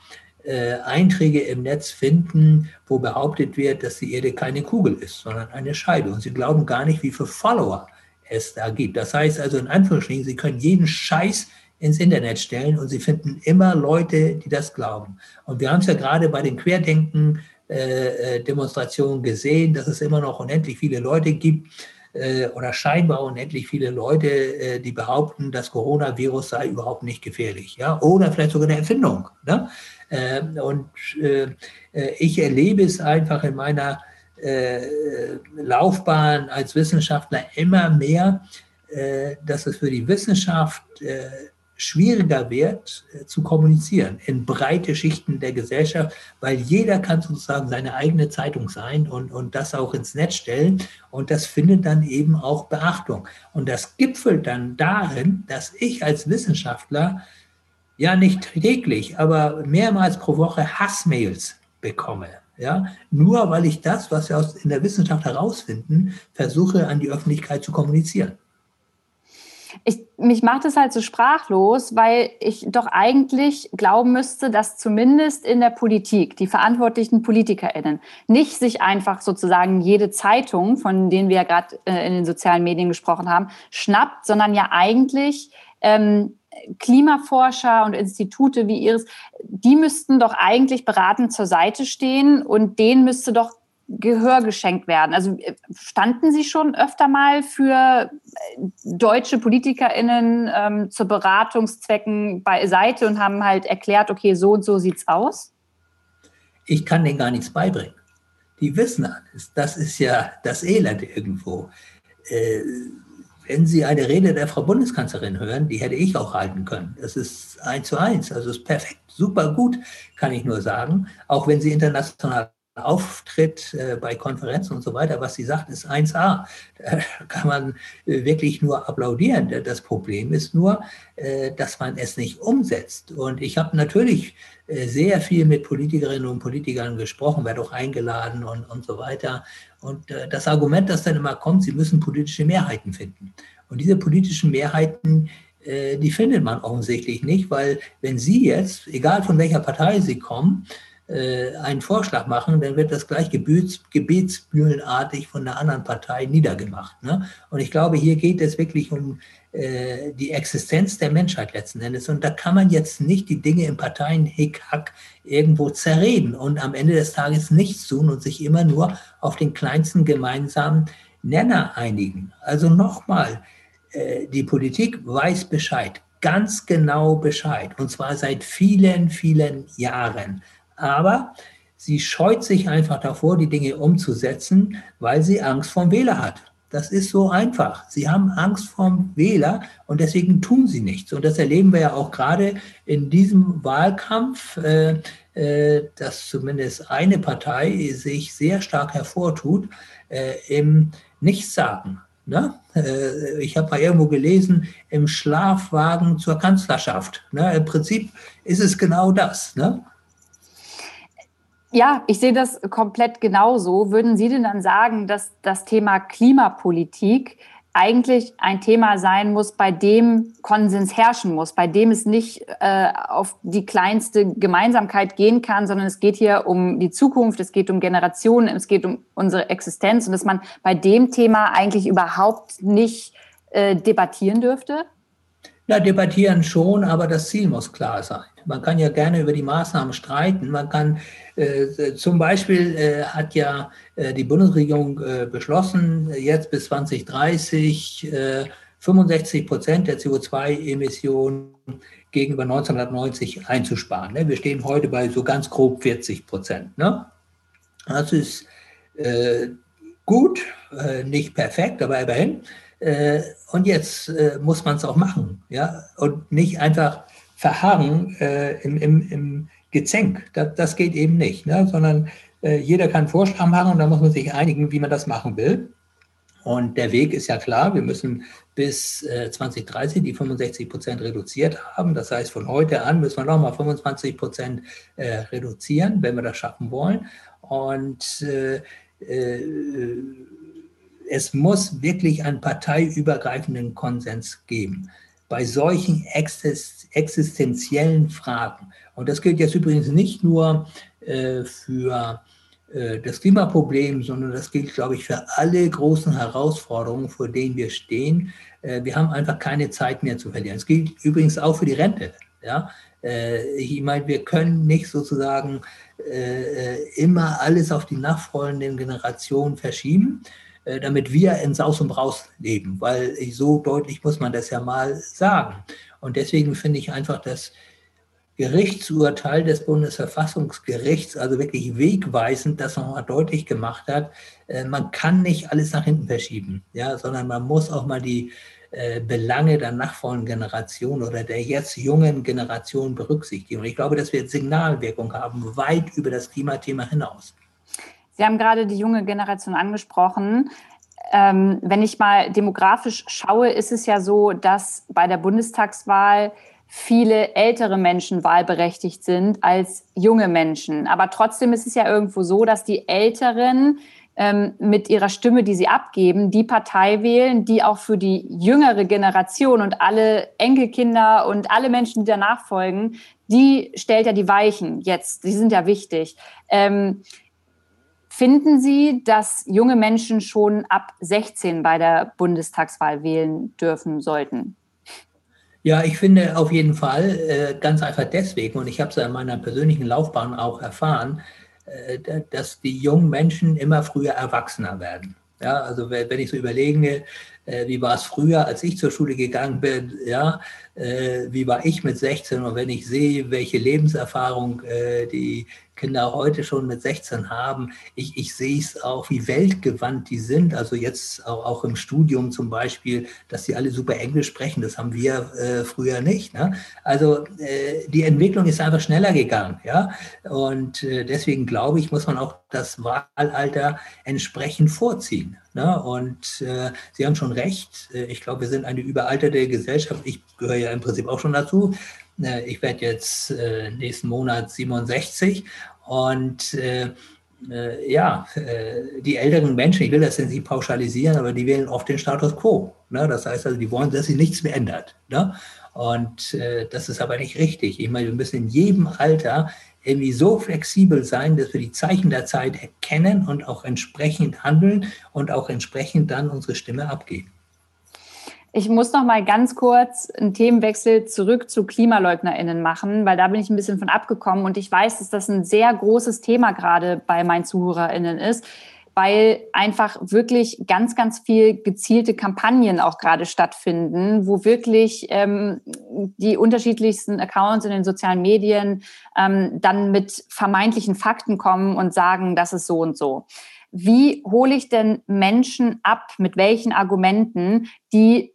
äh, Einträge im Netz finden, wo behauptet wird, dass die Erde keine Kugel ist, sondern eine Scheibe und sie glauben gar nicht, wie viele Follower es da gibt. Das heißt also in Anführungsstrichen, sie können jeden Scheiß ins Internet stellen und sie finden immer Leute, die das glauben. Und wir haben es ja gerade bei den Querdenken-Demonstrationen äh, gesehen, dass es immer noch unendlich viele Leute gibt äh, oder scheinbar unendlich viele Leute, äh, die behaupten, das Coronavirus sei überhaupt nicht gefährlich, ja, oder vielleicht sogar eine Erfindung. Ne? und ich erlebe es einfach in meiner Laufbahn als Wissenschaftler immer mehr, dass es für die Wissenschaft schwieriger wird äh, zu kommunizieren in breite Schichten der Gesellschaft, weil jeder kann sozusagen seine eigene Zeitung sein und, und das auch ins Netz stellen und das findet dann eben auch Beachtung. Und das gipfelt dann darin, dass ich als Wissenschaftler ja nicht täglich, aber mehrmals pro Woche Hassmails bekomme. Ja, nur weil ich das, was wir aus in der Wissenschaft herausfinden, versuche an die Öffentlichkeit zu kommunizieren ich, mich macht es halt so sprachlos, weil ich doch eigentlich glauben müsste, dass zumindest in der Politik die verantwortlichen PolitikerInnen nicht sich einfach sozusagen jede Zeitung, von denen wir ja gerade äh, in den sozialen Medien gesprochen haben, schnappt, sondern ja eigentlich ähm, Klimaforscher und Institute wie Ihres, die müssten doch eigentlich beratend zur Seite stehen und denen müsste doch Gehör geschenkt werden. Also äh, standen Sie schon öfter mal für äh, deutsche PolitikerInnen ähm, zu Beratungszwecken beiseite und haben halt erklärt, okay, so und so sieht's aus? Ich kann denen gar nichts beibringen. Die wissen alles. Das ist ja das Elend irgendwo. Äh, wenn Sie eine Rede der Frau Bundeskanzlerin hören, die hätte ich auch halten können. Das ist eins zu eins, also ist perfekt, super gut, kann ich nur sagen. Auch wenn sie international Auftritt äh, bei Konferenzen und so weiter, was sie sagt, ist 1a. Da kann man äh, wirklich nur applaudieren. Das Problem ist nur, äh, dass man es nicht umsetzt. Und ich habe natürlich sehr viel mit Politikerinnen und Politikern gesprochen, werde auch eingeladen und, und so weiter. Und das Argument, das dann immer kommt, sie müssen politische Mehrheiten finden. Und diese politischen Mehrheiten, die findet man offensichtlich nicht, weil wenn Sie jetzt, egal von welcher Partei Sie kommen, äh, einen Vorschlag machen, dann wird das gleich gebets, gebetsmühlenartig von der anderen Partei niedergemacht. Ne? Und ich glaube, hier geht es wirklich um äh, die Existenz der Menschheit letzten Endes. Und da kann man jetzt nicht die Dinge im Parteien-Hickhack irgendwo zerreden und am Ende des Tages nichts tun und sich immer nur auf den kleinsten gemeinsamen Nenner einigen. Also nochmal, äh, die Politik weiß Bescheid, ganz genau Bescheid, und zwar seit vielen, vielen Jahren. Aber sie scheut sich einfach davor, die Dinge umzusetzen, weil sie Angst vom Wähler hat. Das ist so einfach. Sie haben Angst vom Wähler und deswegen tun sie nichts. Und das erleben wir ja auch gerade in diesem Wahlkampf, äh, äh, dass zumindest eine Partei sich sehr stark hervortut äh, im Nichtsagen. Ne? Äh, ich habe mal irgendwo gelesen, im Schlafwagen zur Kanzlerschaft. Ne? Im Prinzip ist es genau das. Ne? Ja, ich sehe das komplett genauso. Würden Sie denn dann sagen, dass das Thema Klimapolitik eigentlich ein Thema sein muss, bei dem Konsens herrschen muss, bei dem es nicht äh, auf die kleinste Gemeinsamkeit gehen kann, sondern es geht hier um die Zukunft, es geht um Generationen, es geht um unsere Existenz und dass man bei dem Thema eigentlich überhaupt nicht äh, debattieren dürfte? Na, debattieren schon, aber das Ziel muss klar sein. Man kann ja gerne über die Maßnahmen streiten. Man kann zum Beispiel äh, hat ja äh, die Bundesregierung äh, beschlossen, jetzt bis 2030 65 äh, Prozent der CO2-Emissionen gegenüber 1990 einzusparen. Ne? Wir stehen heute bei so ganz grob 40 Prozent. Ne? Das ist äh, gut, nicht perfekt, aber immerhin. und jetzt muss man es auch machen, ja, und nicht einfach verharren äh, im, im, im Gezänk. Das, das geht eben nicht, ne? sondern äh, jeder kann Vorschlag machen und da muss man sich einigen, wie man das machen will. Und der Weg ist ja klar, wir müssen bis äh, 2030 die 65 Prozent reduziert haben. Das heißt, von heute an müssen wir nochmal 25 Prozent äh, reduzieren, wenn wir das schaffen wollen. Und äh, äh, es muss wirklich einen parteiübergreifenden Konsens geben bei solchen existenziellen Fragen. Und das gilt jetzt übrigens nicht nur äh, für äh, das Klimaproblem, sondern das gilt, glaube ich, für alle großen Herausforderungen, vor denen wir stehen. Äh, wir haben einfach keine Zeit mehr zu verlieren. Es gilt übrigens auch für die Rente. Ja? Äh, ich meine, wir können nicht sozusagen immer alles auf die nachfolgenden Generationen verschieben. Damit wir in Saus und Braus leben, weil so deutlich muss man das ja mal sagen. Und deswegen finde ich einfach das Gerichtsurteil des Bundesverfassungsgerichts, also wirklich wegweisend, das nochmal deutlich gemacht hat, äh, man kann nicht alles nach hinten verschieben, ja, sondern man muss auch mal die äh, Belange der nachfolgenden Generation oder der jetzt jungen Generation berücksichtigen. Und ich glaube, dass wir Signalwirkung haben, weit über das Klimathema hinaus. Sie haben gerade die junge Generation angesprochen. Ähm, wenn ich mal demografisch schaue, ist es ja so, dass bei der Bundestagswahl viele ältere Menschen wahlberechtigt sind als junge Menschen. Aber trotzdem ist es ja irgendwo so, dass die Älteren ähm, mit ihrer Stimme, die sie abgeben, die Partei wählen, die auch für die jüngere Generation und alle Enkelkinder und alle Menschen, die danach folgen, die stellt ja die Weichen jetzt. Die sind ja wichtig. Ähm, Finden Sie, dass junge Menschen schon ab 16 bei der Bundestagswahl wählen dürfen sollten? Ja, ich finde auf jeden Fall, äh, ganz einfach deswegen, und ich habe es in meiner persönlichen Laufbahn auch erfahren, äh, dass die jungen Menschen immer früher erwachsener werden. Ja, also wenn ich so überlege, äh, wie war es früher, als ich zur Schule gegangen bin, ja, wie war ich mit 16 und wenn ich sehe, welche Lebenserfahrung die Kinder heute schon mit 16 haben. Ich, ich sehe es auch, wie weltgewandt die sind. Also jetzt auch, auch im Studium zum Beispiel, dass sie alle super Englisch sprechen. Das haben wir äh, früher nicht. Ne? Also äh, die Entwicklung ist einfach schneller gegangen. Ja? Und äh, deswegen glaube ich, muss man auch das Wahlalter entsprechend vorziehen. Ne? Und äh, Sie haben schon recht. Äh, ich glaube, wir sind eine überalterte Gesellschaft. Ich gehöre ja im Prinzip auch schon dazu. Äh, ich werde jetzt äh, nächsten Monat 67 und äh, äh, ja, äh, die älteren Menschen, ich will das jetzt nicht pauschalisieren, aber die wählen oft den Status quo. Ne? Das heißt also, die wollen, dass sich nichts mehr ändert. Ne? Und äh, das ist aber nicht richtig. Ich meine, wir müssen in jedem Alter irgendwie so flexibel sein, dass wir die Zeichen der Zeit erkennen und auch entsprechend handeln und auch entsprechend dann unsere Stimme abgeben. Ich muss noch mal ganz kurz einen Themenwechsel zurück zu KlimaleugnerInnen machen, weil da bin ich ein bisschen von abgekommen und ich weiß, dass das ein sehr großes Thema gerade bei meinen ZuhörerInnen ist, weil einfach wirklich ganz, ganz viel gezielte Kampagnen auch gerade stattfinden, wo wirklich ähm, die unterschiedlichsten Accounts in den sozialen Medien ähm, dann mit vermeintlichen Fakten kommen und sagen, das ist so und so. Wie hole ich denn Menschen ab, mit welchen Argumenten, die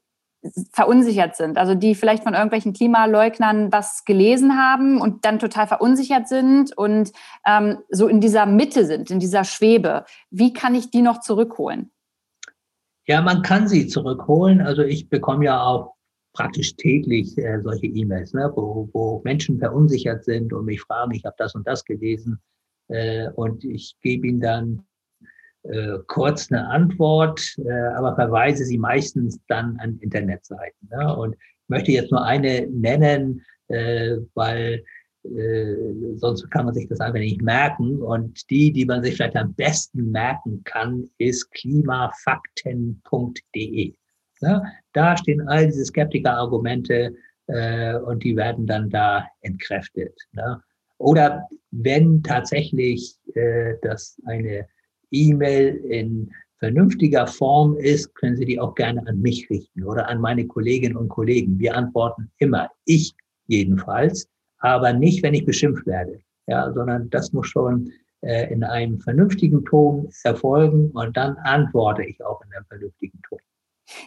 verunsichert sind, also die vielleicht von irgendwelchen Klimaleugnern was gelesen haben und dann total verunsichert sind und ähm, so in dieser Mitte sind, in dieser Schwebe. Wie kann ich die noch zurückholen? Ja, man kann sie zurückholen. Also ich bekomme ja auch praktisch täglich äh, solche E-Mails, ne, wo, wo Menschen verunsichert sind und mich fragen, ich habe das und das gelesen äh, und ich gebe ihnen dann äh, kurz eine Antwort, äh, aber verweise sie meistens dann an Internetseiten. Ne? Und ich möchte jetzt nur eine nennen, äh, weil äh, sonst kann man sich das einfach nicht merken. Und die, die man sich vielleicht am besten merken kann, ist klimafakten.de. Ne? Da stehen all diese Skeptiker-Argumente äh, und die werden dann da entkräftet. Ne? Oder wenn tatsächlich äh, das eine E-Mail in vernünftiger Form ist, können Sie die auch gerne an mich richten oder an meine Kolleginnen und Kollegen. Wir antworten immer, ich jedenfalls, aber nicht, wenn ich beschimpft werde, ja, sondern das muss schon äh, in einem vernünftigen Ton erfolgen und dann antworte ich auch in einem vernünftigen Ton.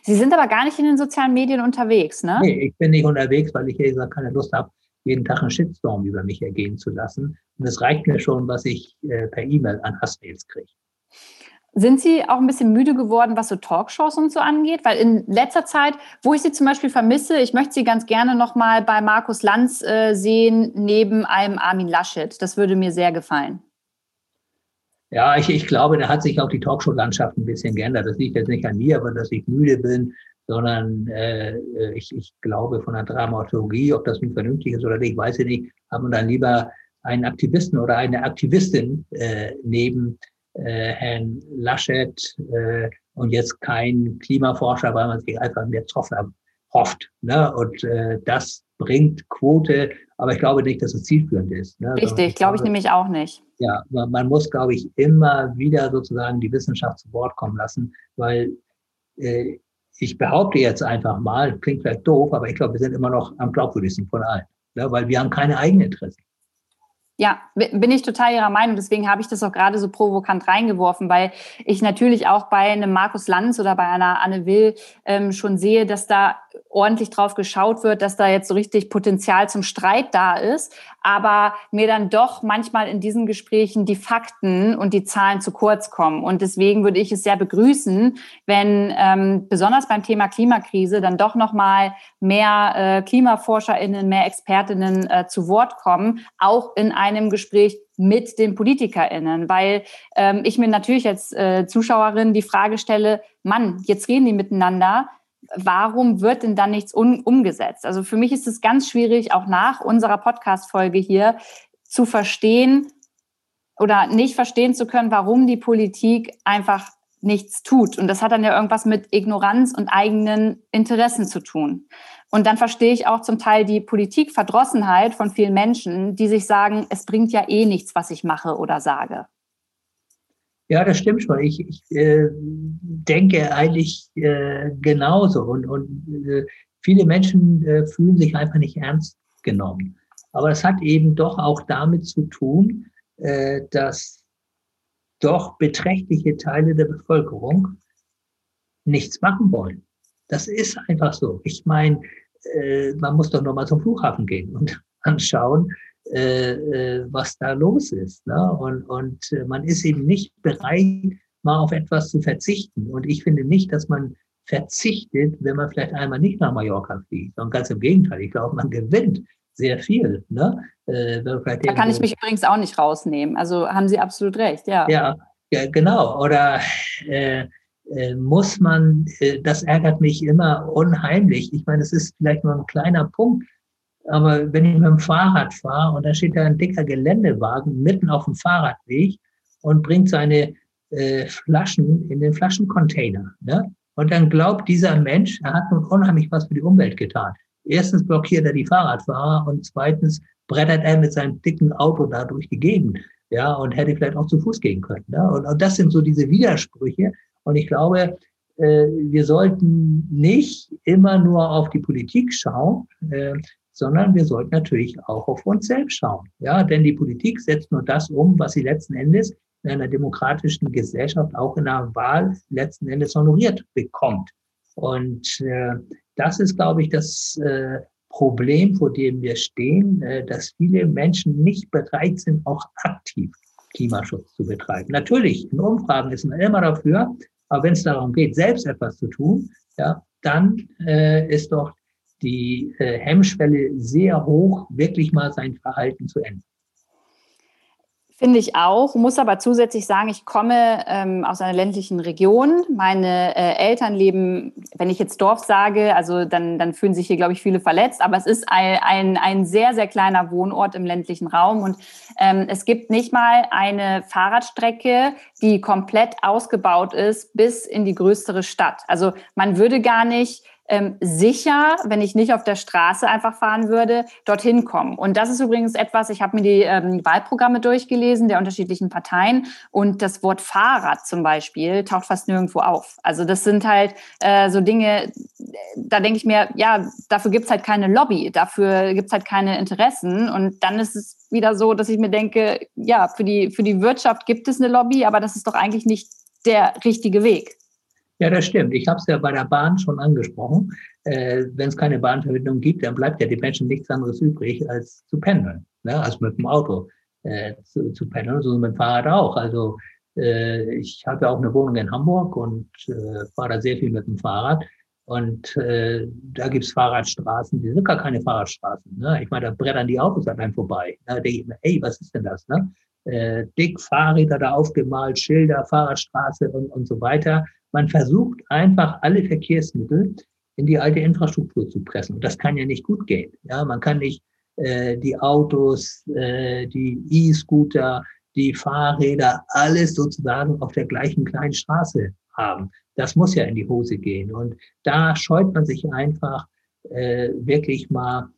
Sie sind aber gar nicht in den sozialen Medien unterwegs, ne? Nee, ich bin nicht unterwegs, weil ich ehrlich gesagt keine Lust habe, jeden Tag einen Shitstorm über mich ergehen zu lassen. Und es reicht mir schon, was ich äh, per E-Mail an Hassmails kriege. Sind Sie auch ein bisschen müde geworden, was so Talkshows und so angeht? Weil in letzter Zeit, wo ich Sie zum Beispiel vermisse, ich möchte Sie ganz gerne noch mal bei Markus Lanz äh, sehen, neben einem Armin Laschet. Das würde mir sehr gefallen. Ja, ich, ich glaube, da hat sich auch die Talkshow-Landschaft ein bisschen geändert. Das liegt jetzt nicht an mir, aber dass ich müde bin, sondern äh, ich, ich glaube von der Dramaturgie, ob das nun vernünftig ist oder nicht, weiß ich nicht, haben wir dann lieber einen Aktivisten oder eine Aktivistin äh, neben äh, Herrn Laschet äh, und jetzt kein Klimaforscher, weil man sich einfach mehr Zoffler hofft. Ne? Und äh, das bringt Quote, aber ich glaube nicht, dass es zielführend ist. Ne? Richtig, glaube ich nämlich auch nicht. Ja, man, man muss, glaube ich, immer wieder sozusagen die Wissenschaft zu Wort kommen lassen, weil äh, ich behaupte jetzt einfach mal, klingt vielleicht doof, aber ich glaube, wir sind immer noch am glaubwürdigsten von allen, ne? weil wir haben keine eigenen Interessen. Ja, bin ich total Ihrer Meinung. Deswegen habe ich das auch gerade so provokant reingeworfen, weil ich natürlich auch bei einem Markus Lanz oder bei einer Anne Will ähm, schon sehe, dass da ordentlich drauf geschaut wird, dass da jetzt so richtig Potenzial zum Streit da ist, aber mir dann doch manchmal in diesen Gesprächen die Fakten und die Zahlen zu kurz kommen. Und deswegen würde ich es sehr begrüßen, wenn ähm, besonders beim Thema Klimakrise dann doch nochmal mehr äh, KlimaforscherInnen, mehr ExpertInnen äh, zu Wort kommen, auch in einem Gespräch mit den PolitikerInnen, weil ähm, ich mir natürlich als äh, Zuschauerin die Frage stelle, Mann, jetzt reden die miteinander, warum wird denn dann nichts umgesetzt? Also für mich ist es ganz schwierig, auch nach unserer Podcast-Folge hier zu verstehen oder nicht verstehen zu können, warum die Politik einfach nichts tut. Und das hat dann ja irgendwas mit Ignoranz und eigenen Interessen zu tun. Und dann verstehe ich auch zum Teil die Politikverdrossenheit von vielen Menschen, die sich sagen, es bringt ja eh nichts, was ich mache oder sage. Ja, das stimmt schon. Ich, ich äh, denke eigentlich äh, genauso. Und, und äh, viele Menschen äh, fühlen sich einfach nicht ernst genommen. Aber es hat eben doch auch damit zu tun, äh, dass doch beträchtliche Teile der Bevölkerung nichts machen wollen. Das ist einfach so. Ich meine, äh, man muss doch noch mal zum Flughafen gehen und anschauen, was da los ist. Ne? Und, und äh, man ist eben nicht bereit, mal auf etwas zu verzichten. Und ich finde nicht, dass man verzichtet, wenn man vielleicht einmal nicht nach Mallorca fliegt. Und ganz im Gegenteil, ich glaube, man gewinnt sehr viel. Ne? Äh, da kann ich mich übrigens auch nicht rausnehmen. Also haben Sie absolut recht, ja. Ja, ja genau. Oder äh, äh, muss man, äh, das ärgert mich immer unheimlich. Ich meine, es ist vielleicht nur ein kleiner Punkt, Aber wenn ich mit dem Fahrrad fahre und da steht da ein dicker Geländewagen mitten auf dem Fahrradweg und bringt seine äh, Flaschen in den Flaschencontainer. Ne? Und dann glaubt dieser Mensch, er hat nun unheimlich was für die Umwelt getan. Erstens blockiert er die Fahrradfahrer und zweitens brettert er mit seinem dicken Auto da durch die Gegend. Ja, und hätte vielleicht auch zu Fuß gehen können. Ne? Und, und das sind so diese Widersprüche. Und ich glaube, äh, wir sollten nicht immer nur auf die Politik schauen, äh, sondern wir sollten natürlich auch auf uns selbst schauen. Ja, denn die Politik setzt nur das um, was sie letzten Endes in einer demokratischen Gesellschaft auch in einer Wahl letzten Endes honoriert bekommt. Und äh, das ist, glaube ich, das äh, Problem, vor dem wir stehen, äh, dass viele Menschen nicht bereit sind, auch aktiv Klimaschutz zu betreiben. Natürlich, in Umfragen ist man immer dafür, aber wenn es darum geht, selbst etwas zu tun, ja, dann äh, ist doch die äh, Hemmschwelle sehr hoch, wirklich mal sein Verhalten zu ändern. Finde ich auch, muss aber zusätzlich sagen, ich komme ähm, aus einer ländlichen Region. Meine äh, Eltern leben, wenn ich jetzt Dorf sage, also dann, dann fühlen sich hier, glaube ich, viele verletzt, aber es ist ein, ein, ein sehr, sehr kleiner Wohnort im ländlichen Raum und ähm, es gibt nicht mal eine Fahrradstrecke, die komplett ausgebaut ist bis in die größere Stadt. Also man würde gar nicht ähm, sicher, wenn ich nicht auf der Straße einfach fahren würde, dorthin kommen. Und das ist übrigens etwas, ich habe mir die ähm, Wahlprogramme durchgelesen der unterschiedlichen Parteien und das Wort Fahrrad zum Beispiel taucht fast nirgendwo auf. Also das sind halt äh, so Dinge, da denke ich mir, ja, dafür gibt es halt keine Lobby, dafür gibt es halt keine Interessen. Und dann ist es wieder so, dass ich mir denke, ja, für die, für die Wirtschaft gibt es eine Lobby, aber das ist doch eigentlich nicht der richtige Weg. Ja, das stimmt. Ich habe es ja bei der Bahn schon angesprochen. Äh, Wenn es keine Bahnverbindung gibt, dann bleibt ja den Menschen nichts anderes übrig, als zu pendeln. Ne? Also mit dem Auto äh, zu, zu pendeln, so mit dem Fahrrad auch. Also äh, ich habe ja auch eine Wohnung in Hamburg und äh, fahre da sehr viel mit dem Fahrrad. Und äh, da gibt's Fahrradstraßen, die sind gar keine Fahrradstraßen. Ne? Ich meine, da brettern die Autos an einem vorbei. Da denke ich mir, ey, was ist denn das? Ne? Äh, dick Fahrräder da aufgemalt, Schilder, Fahrradstraße und, und so weiter. Man versucht einfach alle Verkehrsmittel in die alte Infrastruktur zu pressen. Und das kann ja nicht gut gehen. Ja, man kann nicht äh, die Autos, äh, die E-Scooter, die Fahrräder, alles sozusagen auf der gleichen kleinen Straße haben. Das muss ja in die Hose gehen. Und da scheut man sich einfach äh, wirklich mal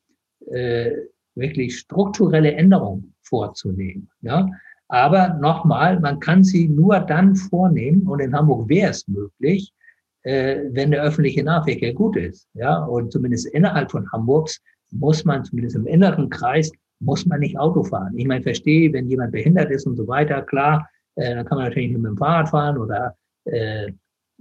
äh, wirklich strukturelle Änderungen vorzunehmen. Ja? Aber nochmal, man kann sie nur dann vornehmen, und in Hamburg wäre es möglich, äh, wenn der öffentliche Nahverkehr gut ist. Ja, und zumindest innerhalb von Hamburgs muss man, zumindest im inneren Kreis, muss man nicht Auto fahren. Ich meine, verstehe, wenn jemand behindert ist und so weiter, klar, äh, dann kann man natürlich nicht mit dem Fahrrad fahren oder äh,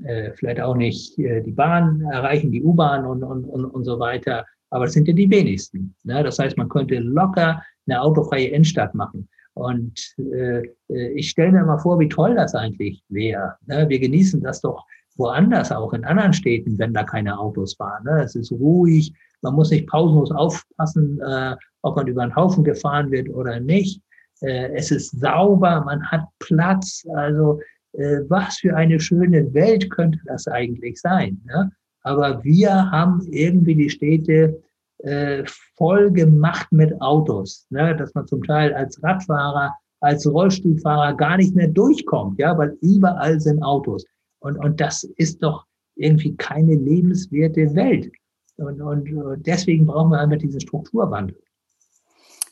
äh, vielleicht auch nicht äh, die Bahn erreichen, die U-Bahn und, und, und, und so weiter. Aber das sind ja die wenigsten. Ne? Das heißt, man könnte locker eine autofreie Innenstadt machen. Und äh, äh, ich stelle mir mal vor, wie toll das eigentlich wäre. Ne? Wir genießen das doch woanders, auch in anderen Städten, wenn da keine Autos fahren. Ne? Es ist ruhig, man muss nicht pausenlos aufpassen, äh, ob man über einen Haufen gefahren wird oder nicht. Äh, es ist sauber, man hat Platz. Also äh, was für eine schöne Welt könnte das eigentlich sein. Ne? Aber wir haben irgendwie die Städte äh, voll gemacht mit Autos, ne? dass man zum Teil als Radfahrer, als Rollstuhlfahrer gar nicht mehr durchkommt, ja, weil überall sind Autos. Und, und das ist doch irgendwie keine lebenswerte Welt. Und, und deswegen brauchen wir einfach diesen Strukturwandel.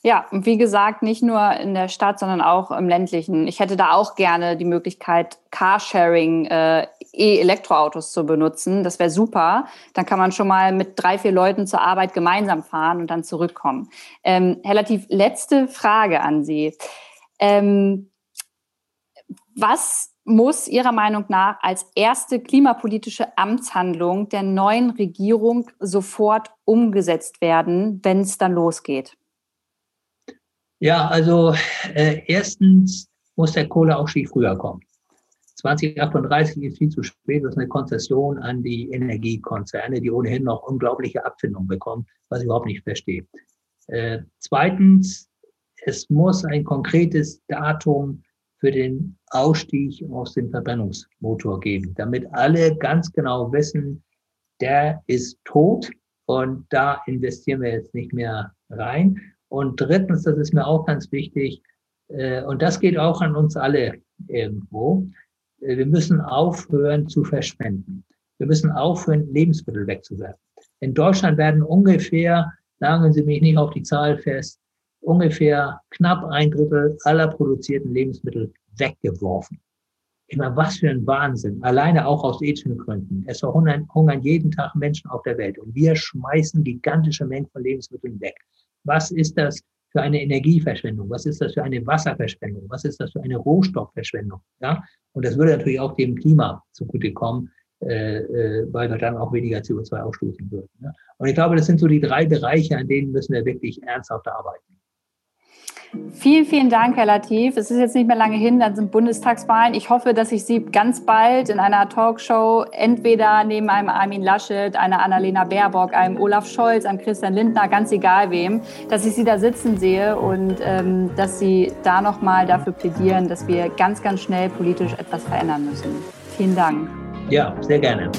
Ja, und wie gesagt, nicht nur in der Stadt, sondern auch im ländlichen. Ich hätte da auch gerne die Möglichkeit, Carsharing, äh, E-Elektroautos zu benutzen. Das wäre super. Dann kann man schon mal mit drei, vier Leuten zur Arbeit gemeinsam fahren und dann zurückkommen. Ähm, Herr Latif, letzte Frage an Sie. Ähm, was muss Ihrer Meinung nach als erste klimapolitische Amtshandlung der neuen Regierung sofort umgesetzt werden, wenn es dann losgeht? Ja, also äh, erstens muss der Kohleausstieg früher kommen. 2038 ist viel zu spät. Das ist eine Konzession an die Energiekonzerne, die ohnehin noch unglaubliche Abfindungen bekommen, was ich überhaupt nicht verstehe. Äh, zweitens, es muss ein konkretes Datum für den Ausstieg aus dem Verbrennungsmotor geben, damit alle ganz genau wissen, der ist tot und da investieren wir jetzt nicht mehr rein. Und drittens, das ist mir auch ganz wichtig, äh, und das geht auch an uns alle irgendwo, äh, wir müssen aufhören zu verschwenden. Wir müssen aufhören, Lebensmittel wegzuwerfen. In Deutschland werden ungefähr, sagen Sie mich nicht auf die Zahl fest, ungefähr knapp ein Drittel aller produzierten Lebensmittel weggeworfen. Ich meine, was für ein Wahnsinn. Alleine auch aus ethischen Gründen. Es verhungern hungern jeden Tag Menschen auf der Welt und wir schmeißen gigantische Mengen von Lebensmitteln weg. Was ist das für eine Energieverschwendung? Was ist das für eine Wasserverschwendung? Was ist das für eine Rohstoffverschwendung? Ja, und das würde natürlich auch dem Klima zugutekommen, äh, äh, weil wir dann auch weniger CO2 ausstoßen würden. Ne? Und ich glaube, das sind so die drei Bereiche, an denen müssen wir wirklich ernsthaft arbeiten. Vielen, vielen Dank, Herr Latif. Es ist jetzt nicht mehr lange hin, dann sind Bundestagswahlen. Ich hoffe, dass ich Sie ganz bald in einer Talkshow entweder neben einem Armin Laschet, einer Annalena Baerbock, einem Olaf Scholz, einem Christian Lindner, ganz egal wem, dass ich Sie da sitzen sehe und ähm, dass Sie da nochmal dafür plädieren, dass wir ganz, ganz schnell politisch etwas verändern müssen. Vielen Dank. Ja, sehr gerne.